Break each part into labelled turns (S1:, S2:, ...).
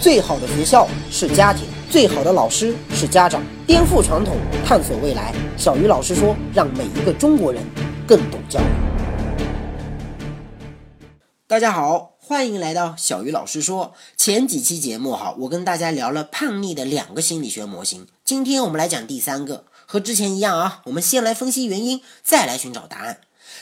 S1: 最好的学校是家庭，最好的老师是家长。颠覆传统，探索未来。小鱼老师说，让每一个中国人更懂教育。大家好，欢迎来到小鱼老师说。前几期节目哈，我跟大家聊了叛逆的两个心理学模型。今天我们来讲第三个，和之前一样啊，我们先来分析原因，再来寻找答案。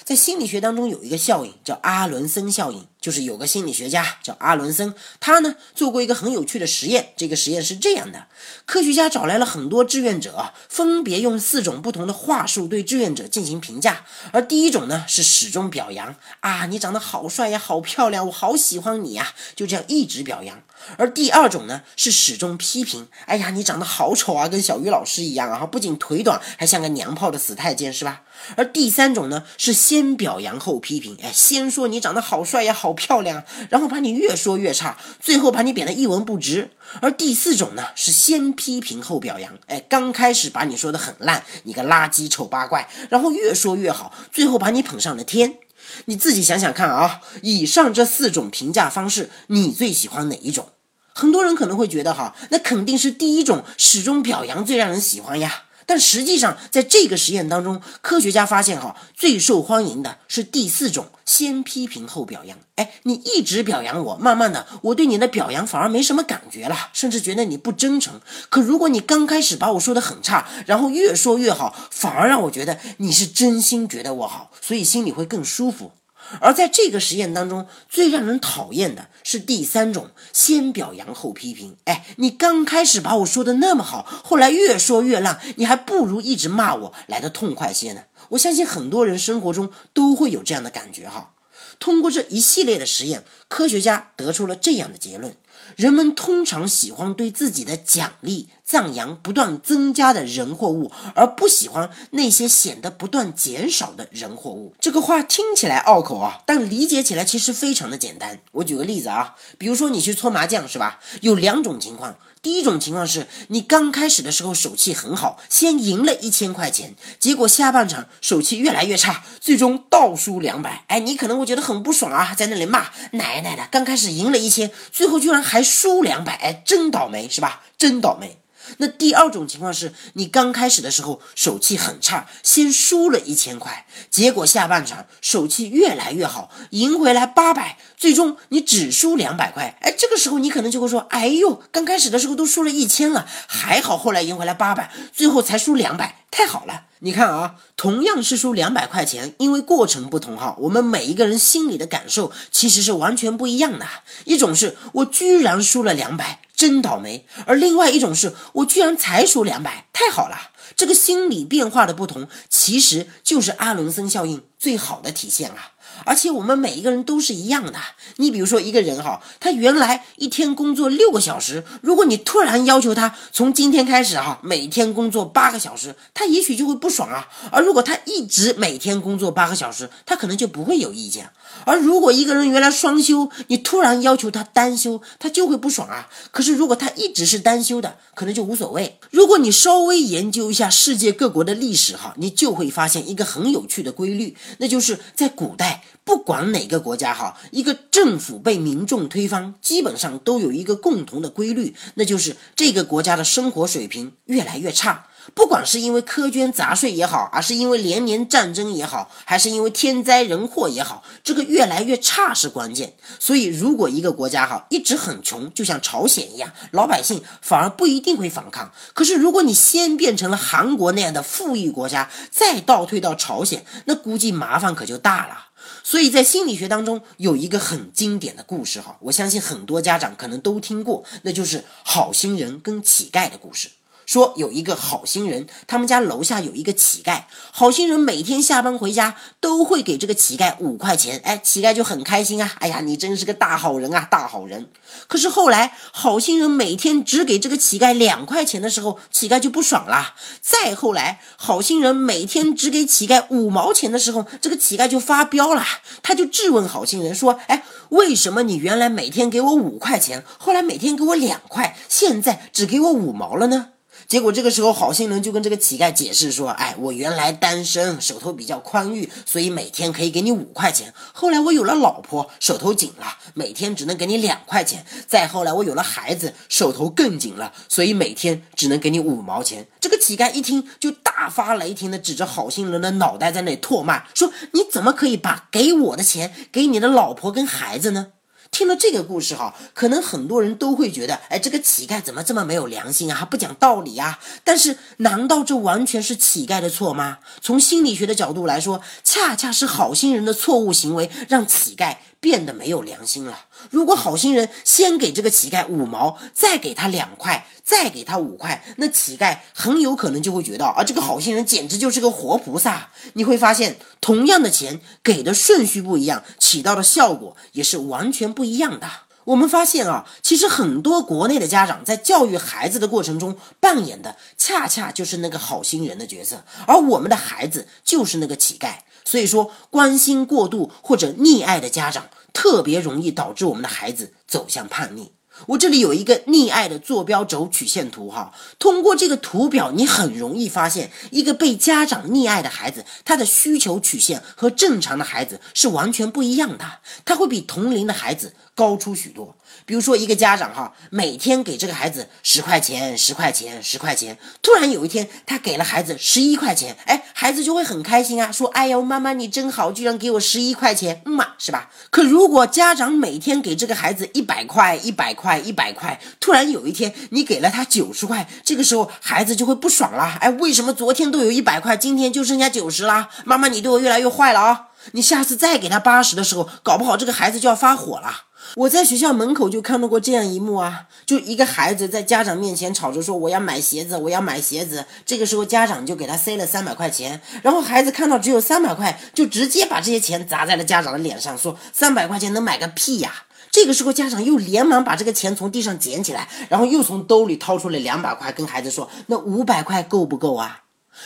S1: 在心理学当中有一个效应叫阿伦森效应，就是有个心理学家叫阿伦森，他呢做过一个很有趣的实验。这个实验是这样的：科学家找来了很多志愿者，分别用四种不同的话术对志愿者进行评价。而第一种呢是始终表扬啊，你长得好帅呀，好漂亮，我好喜欢你呀，就这样一直表扬。而第二种呢是始终批评，哎呀，你长得好丑啊，跟小鱼老师一样啊，不仅腿短，还像个娘炮的死太监，是吧？而第三种呢是先表扬后批评，哎，先说你长得好帅呀，好漂亮，然后把你越说越差，最后把你贬得一文不值。而第四种呢是先批评后表扬，哎，刚开始把你说的很烂，你个垃圾丑八怪，然后越说越好，最后把你捧上了天。你自己想想看啊，以上这四种评价方式，你最喜欢哪一种？很多人可能会觉得哈，那肯定是第一种，始终表扬最让人喜欢呀。但实际上，在这个实验当中，科学家发现哈，最受欢迎的是第四种，先批评后表扬。哎，你一直表扬我，慢慢的，我对你的表扬反而没什么感觉了，甚至觉得你不真诚。可如果你刚开始把我说的很差，然后越说越好，反而让我觉得你是真心觉得我好，所以心里会更舒服。而在这个实验当中，最让人讨厌的是第三种，先表扬后批评。哎，你刚开始把我说的那么好，后来越说越烂，你还不如一直骂我来的痛快些呢。我相信很多人生活中都会有这样的感觉哈。通过这一系列的实验，科学家得出了这样的结论。人们通常喜欢对自己的奖励、赞扬不断增加的人或物，而不喜欢那些显得不断减少的人或物。这个话听起来拗口啊，但理解起来其实非常的简单。我举个例子啊，比如说你去搓麻将是吧？有两种情况。第一种情况是你刚开始的时候手气很好，先赢了一千块钱，结果下半场手气越来越差，最终倒输两百。哎，你可能会觉得很不爽啊，在那里骂奶奶的，刚开始赢了一千，最后居然还输两百，哎，真倒霉是吧？真倒霉。那第二种情况是你刚开始的时候手气很差，先输了一千块，结果下半场手气越来越好，赢回来八百，最终你只输两百块。哎，这个时候你可能就会说：“哎呦，刚开始的时候都输了一千了，还好后来赢回来八百，最后才输两百，太好了。”你看啊，同样是输两百块钱，因为过程不同哈，我们每一个人心里的感受其实是完全不一样的。一种是我居然输了两百。真倒霉，而另外一种是我居然才输两百，太好了！这个心理变化的不同，其实就是阿伦森效应最好的体现啊。而且我们每一个人都是一样的。你比如说一个人哈，他原来一天工作六个小时，如果你突然要求他从今天开始哈，每天工作八个小时，他也许就会不爽啊。而如果他一直每天工作八个小时，他可能就不会有意见。而如果一个人原来双休，你突然要求他单休，他就会不爽啊。可是如果他一直是单休的，可能就无所谓。如果你稍微研究一下世界各国的历史哈，你就会发现一个很有趣的规律，那就是在古代。不管哪个国家哈，一个政府被民众推翻，基本上都有一个共同的规律，那就是这个国家的生活水平越来越差。不管是因为苛捐杂税也好，而是因为连年战争也好，还是因为天灾人祸也好，这个越来越差是关键。所以，如果一个国家哈一直很穷，就像朝鲜一样，老百姓反而不一定会反抗。可是，如果你先变成了韩国那样的富裕国家，再倒退到朝鲜，那估计麻烦可就大了。所以在心理学当中有一个很经典的故事哈，我相信很多家长可能都听过，那就是好心人跟乞丐的故事。说有一个好心人，他们家楼下有一个乞丐。好心人每天下班回家都会给这个乞丐五块钱，哎，乞丐就很开心啊。哎呀，你真是个大好人啊，大好人。可是后来，好心人每天只给这个乞丐两块钱的时候，乞丐就不爽了。再后来，好心人每天只给乞丐五毛钱的时候，这个乞丐就发飙了，他就质问好心人说：“哎，为什么你原来每天给我五块钱，后来每天给我两块，现在只给我五毛了呢？”结果这个时候，好心人就跟这个乞丐解释说：“哎，我原来单身，手头比较宽裕，所以每天可以给你五块钱。后来我有了老婆，手头紧了，每天只能给你两块钱。再后来我有了孩子，手头更紧了，所以每天只能给你五毛钱。”这个乞丐一听就大发雷霆的指着好心人的脑袋在那里唾骂，说：“你怎么可以把给我的钱给你的老婆跟孩子呢？”听了这个故事哈，可能很多人都会觉得，哎，这个乞丐怎么这么没有良心啊，不讲道理啊？但是，难道这完全是乞丐的错吗？从心理学的角度来说，恰恰是好心人的错误行为让乞丐变得没有良心了。如果好心人先给这个乞丐五毛，再给他两块。再给他五块，那乞丐很有可能就会觉得啊，这个好心人简直就是个活菩萨。你会发现，同样的钱给的顺序不一样，起到的效果也是完全不一样的。我们发现啊，其实很多国内的家长在教育孩子的过程中扮演的，恰恰就是那个好心人的角色，而我们的孩子就是那个乞丐。所以说，关心过度或者溺爱的家长，特别容易导致我们的孩子走向叛逆。我这里有一个溺爱的坐标轴曲线图哈，通过这个图表，你很容易发现，一个被家长溺爱的孩子，他的需求曲线和正常的孩子是完全不一样的，他会比同龄的孩子高出许多。比如说，一个家长哈，每天给这个孩子十块钱、十块钱、十块钱，突然有一天他给了孩子十一块钱，哎，孩子就会很开心啊，说：“哎呦，妈妈你真好，居然给我十一块钱，嗯嘛，是吧？”可如果家长每天给这个孩子一百块、一百块、一百块，突然有一天你给了他九十块，这个时候孩子就会不爽了，哎，为什么昨天都有一百块，今天就剩下九十啦？妈妈你对我越来越坏了啊！你下次再给他八十的时候，搞不好这个孩子就要发火了。我在学校门口就看到过这样一幕啊，就一个孩子在家长面前吵着说我要买鞋子，我要买鞋子。这个时候家长就给他塞了三百块钱，然后孩子看到只有三百块，就直接把这些钱砸在了家长的脸上，说三百块钱能买个屁呀！这个时候家长又连忙把这个钱从地上捡起来，然后又从兜里掏出了两百块，跟孩子说那五百块够不够啊？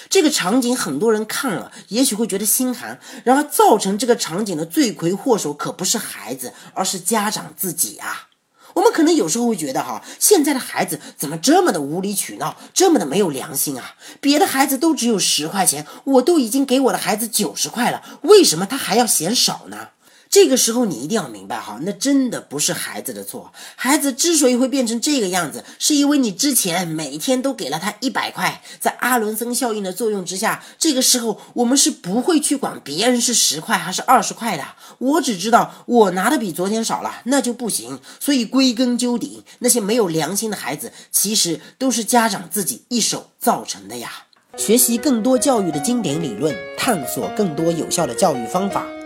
S1: 这个场景很多人看了，也许会觉得心寒。然而，造成这个场景的罪魁祸首可不是孩子，而是家长自己啊。我们可能有时候会觉得，哈，现在的孩子怎么这么的无理取闹，这么的没有良心啊？别的孩子都只有十块钱，我都已经给我的孩子九十块了，为什么他还要嫌少呢？这个时候你一定要明白哈，那真的不是孩子的错。孩子之所以会变成这个样子，是因为你之前每天都给了他一百块，在阿伦森效应的作用之下，这个时候我们是不会去管别人是十块还是二十块的。我只知道我拿的比昨天少了，那就不行。所以归根究底，那些没有良心的孩子，其实都是家长自己一手造成的呀。学习更多教育的经典理论，探索更多有效的教育方法。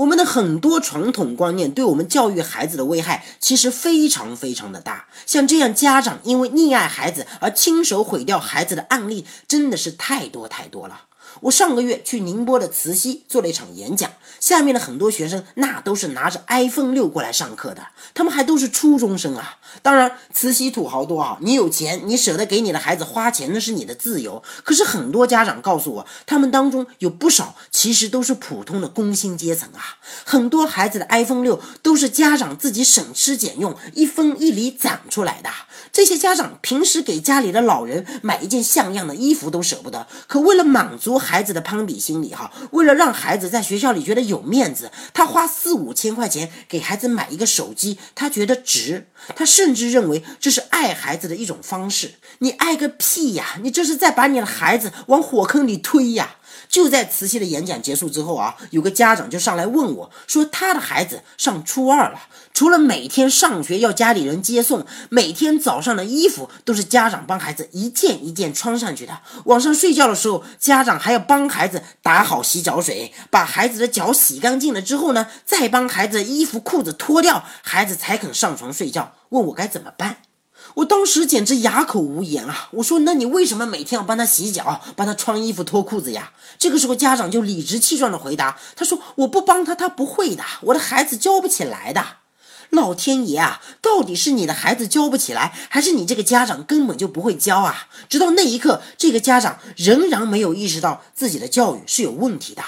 S1: 我们的很多传统观念对我们教育孩子的危害，其实非常非常的大。像这样家长因为溺爱孩子而亲手毁掉孩子的案例，真的是太多太多了。我上个月去宁波的慈溪做了一场演讲，下面的很多学生那都是拿着 iPhone 六过来上课的，他们还都是初中生啊。当然，慈溪土豪多啊，你有钱，你舍得给你的孩子花钱，那是你的自由。可是很多家长告诉我，他们当中有不少其实都是普通的工薪阶层啊。很多孩子的 iPhone 六都是家长自己省吃俭用一分一厘攒出来的。这些家长平时给家里的老人买一件像样的衣服都舍不得，可为了满足孩子的攀比心理，哈，为了让孩子在学校里觉得有面子，他花四五千块钱给孩子买一个手机，他觉得值，他甚至认为这是爱孩子的一种方式。你爱个屁呀！你这是在把你的孩子往火坑里推呀！就在慈禧的演讲结束之后啊，有个家长就上来问我，说他的孩子上初二了，除了每天上学要家里人接送，每天早上的衣服都是家长帮孩子一件一件穿上去的。晚上睡觉的时候，家长还要帮孩子打好洗脚水，把孩子的脚洗干净了之后呢，再帮孩子衣服裤子脱掉，孩子才肯上床睡觉。问我该怎么办？我当时简直哑口无言啊！我说：“那你为什么每天要帮他洗脚、帮他穿衣服、脱裤子呀？”这个时候，家长就理直气壮的回答：“他说我不帮他，他不会的，我的孩子教不起来的。”老天爷啊，到底是你的孩子教不起来，还是你这个家长根本就不会教啊？直到那一刻，这个家长仍然没有意识到自己的教育是有问题的。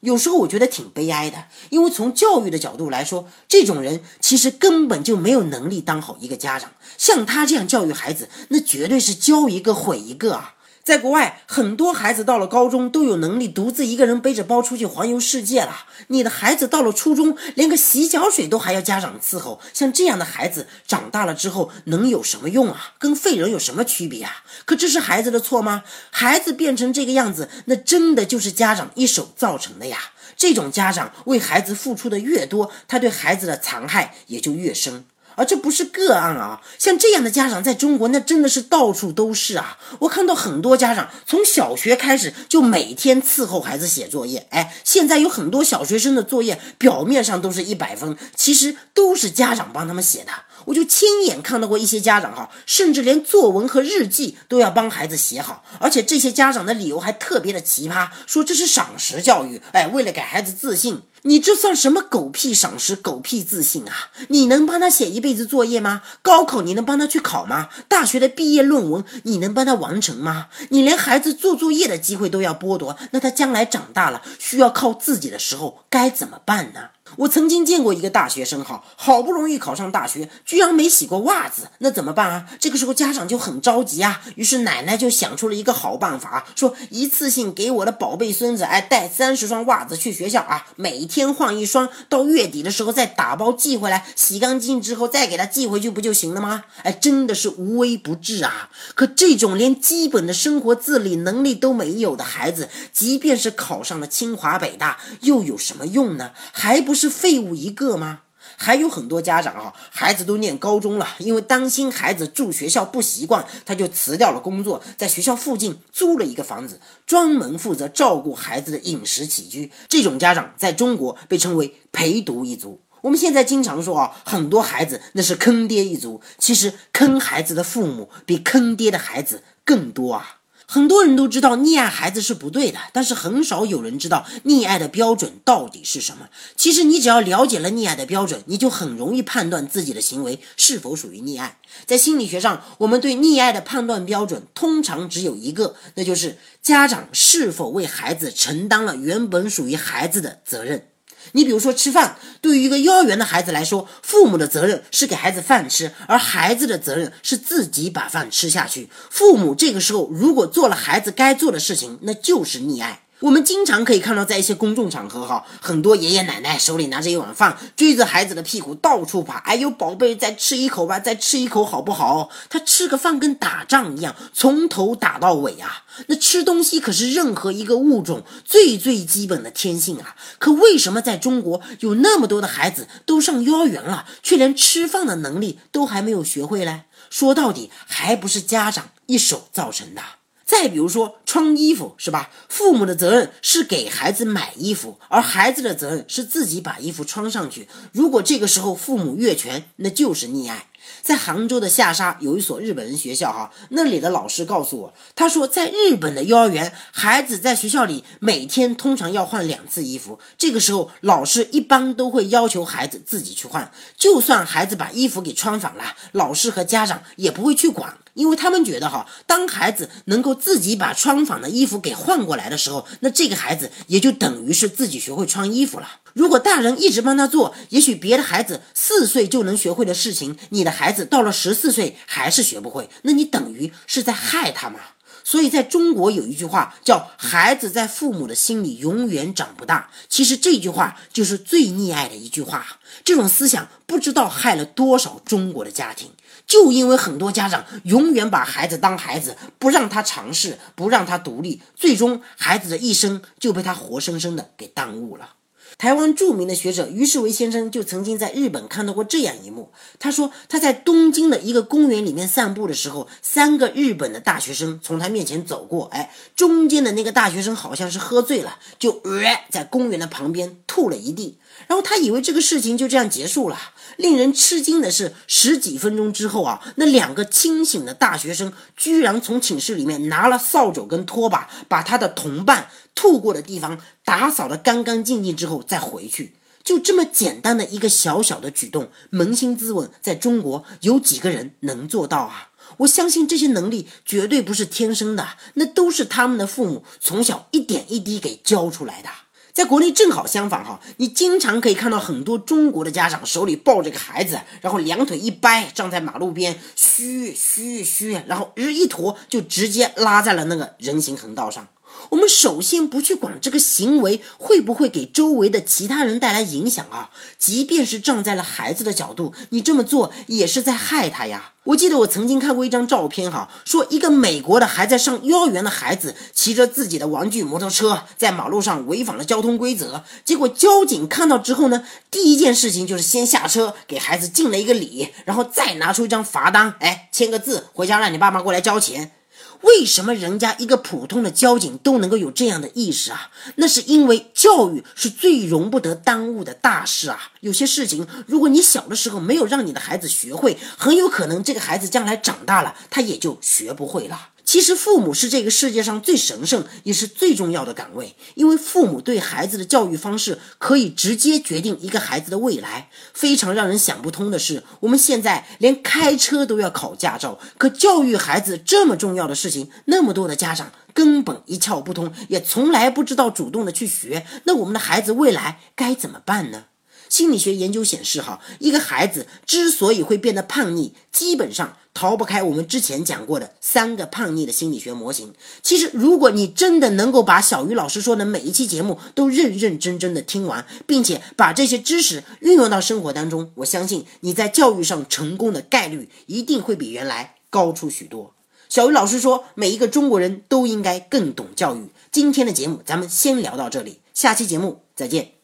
S1: 有时候我觉得挺悲哀的，因为从教育的角度来说，这种人其实根本就没有能力当好一个家长。像他这样教育孩子，那绝对是教一个毁一个啊！在国外，很多孩子到了高中都有能力独自一个人背着包出去环游世界了。你的孩子到了初中，连个洗脚水都还要家长伺候。像这样的孩子长大了之后能有什么用啊？跟废人有什么区别啊？可这是孩子的错吗？孩子变成这个样子，那真的就是家长一手造成的呀。这种家长为孩子付出的越多，他对孩子的残害也就越深。而这不是个案啊，像这样的家长在中国那真的是到处都是啊！我看到很多家长从小学开始就每天伺候孩子写作业，哎，现在有很多小学生的作业表面上都是一百分，其实都是家长帮他们写的。我就亲眼看到过一些家长哈，甚至连作文和日记都要帮孩子写好，而且这些家长的理由还特别的奇葩，说这是赏识教育，哎，为了给孩子自信。你这算什么狗屁赏识、狗屁自信啊？你能帮他写一辈子作业吗？高考你能帮他去考吗？大学的毕业论文你能帮他完成吗？你连孩子做作业的机会都要剥夺，那他将来长大了需要靠自己的时候该怎么办呢？我曾经见过一个大学生，哈，好不容易考上大学，居然没洗过袜子，那怎么办啊？这个时候家长就很着急啊，于是奶奶就想出了一个好办法，说一次性给我的宝贝孙子，哎，带三十双袜子去学校啊，每天换一双，到月底的时候再打包寄回来，洗干净之后再给他寄回去不就行了吗？哎，真的是无微不至啊！可这种连基本的生活自理能力都没有的孩子，即便是考上了清华北大，又有什么用呢？还不是。是废物一个吗？还有很多家长啊，孩子都念高中了，因为担心孩子住学校不习惯，他就辞掉了工作，在学校附近租了一个房子，专门负责照顾孩子的饮食起居。这种家长在中国被称为陪读一族。我们现在经常说啊，很多孩子那是坑爹一族，其实坑孩子的父母比坑爹的孩子更多啊。很多人都知道溺爱孩子是不对的，但是很少有人知道溺爱的标准到底是什么。其实你只要了解了溺爱的标准，你就很容易判断自己的行为是否属于溺爱。在心理学上，我们对溺爱的判断标准通常只有一个，那就是家长是否为孩子承担了原本属于孩子的责任。你比如说吃饭，对于一个幼儿园的孩子来说，父母的责任是给孩子饭吃，而孩子的责任是自己把饭吃下去。父母这个时候如果做了孩子该做的事情，那就是溺爱。我们经常可以看到，在一些公众场合，哈，很多爷爷奶奶手里拿着一碗饭，追着孩子的屁股到处爬。哎呦，宝贝，再吃一口吧，再吃一口好不好？他吃个饭跟打仗一样，从头打到尾啊。那吃东西可是任何一个物种最最基本的天性啊。可为什么在中国有那么多的孩子都上幼儿园了，却连吃饭的能力都还没有学会嘞？说到底，还不是家长一手造成的。再比如说穿衣服是吧？父母的责任是给孩子买衣服，而孩子的责任是自己把衣服穿上去。如果这个时候父母越权，那就是溺爱。在杭州的下沙有一所日本人学校，哈，那里的老师告诉我，他说在日本的幼儿园，孩子在学校里每天通常要换两次衣服，这个时候老师一般都会要求孩子自己去换，就算孩子把衣服给穿反了，老师和家长也不会去管。因为他们觉得哈，当孩子能够自己把穿反的衣服给换过来的时候，那这个孩子也就等于是自己学会穿衣服了。如果大人一直帮他做，也许别的孩子四岁就能学会的事情，你的孩子到了十四岁还是学不会，那你等于是在害他嘛。所以在中国有一句话叫“孩子在父母的心里永远长不大”，其实这句话就是最溺爱的一句话。这种思想不知道害了多少中国的家庭。就因为很多家长永远把孩子当孩子，不让他尝试，不让他独立，最终孩子的一生就被他活生生的给耽误了。台湾著名的学者于世维先生就曾经在日本看到过这样一幕。他说他在东京的一个公园里面散步的时候，三个日本的大学生从他面前走过。哎，中间的那个大学生好像是喝醉了，就呃在公园的旁边吐了一地。然后他以为这个事情就这样结束了。令人吃惊的是，十几分钟之后啊，那两个清醒的大学生居然从寝室里面拿了扫帚跟拖把，把他的同伴吐过的地方打扫得干干净净之后再回去。就这么简单的一个小小的举动，扪心自问，在中国有几个人能做到啊？我相信这些能力绝对不是天生的，那都是他们的父母从小一点一滴给教出来的。在国内正好相反哈，你经常可以看到很多中国的家长手里抱着个孩子，然后两腿一掰，站在马路边，嘘嘘嘘，然后日一坨就直接拉在了那个人行横道上。我们首先不去管这个行为会不会给周围的其他人带来影响啊，即便是站在了孩子的角度，你这么做也是在害他呀。我记得我曾经看过一张照片哈，说一个美国的还在上幼儿园的孩子骑着自己的玩具摩托车在马路上违反了交通规则，结果交警看到之后呢，第一件事情就是先下车给孩子敬了一个礼，然后再拿出一张罚单，哎，签个字，回家让你爸妈过来交钱。为什么人家一个普通的交警都能够有这样的意识啊？那是因为教育是最容不得耽误的大事啊！有些事情，如果你小的时候没有让你的孩子学会，很有可能这个孩子将来长大了，他也就学不会了。其实父母是这个世界上最神圣也是最重要的岗位，因为父母对孩子的教育方式可以直接决定一个孩子的未来。非常让人想不通的是，我们现在连开车都要考驾照，可教育孩子这么重要的事情，那么多的家长根本一窍不通，也从来不知道主动的去学。那我们的孩子未来该怎么办呢？心理学研究显示，哈，一个孩子之所以会变得叛逆，基本上逃不开我们之前讲过的三个叛逆的心理学模型。其实，如果你真的能够把小鱼老师说的每一期节目都认认真真的听完，并且把这些知识运用到生活当中，我相信你在教育上成功的概率一定会比原来高出许多。小鱼老师说，每一个中国人都应该更懂教育。今天的节目咱们先聊到这里，下期节目再见。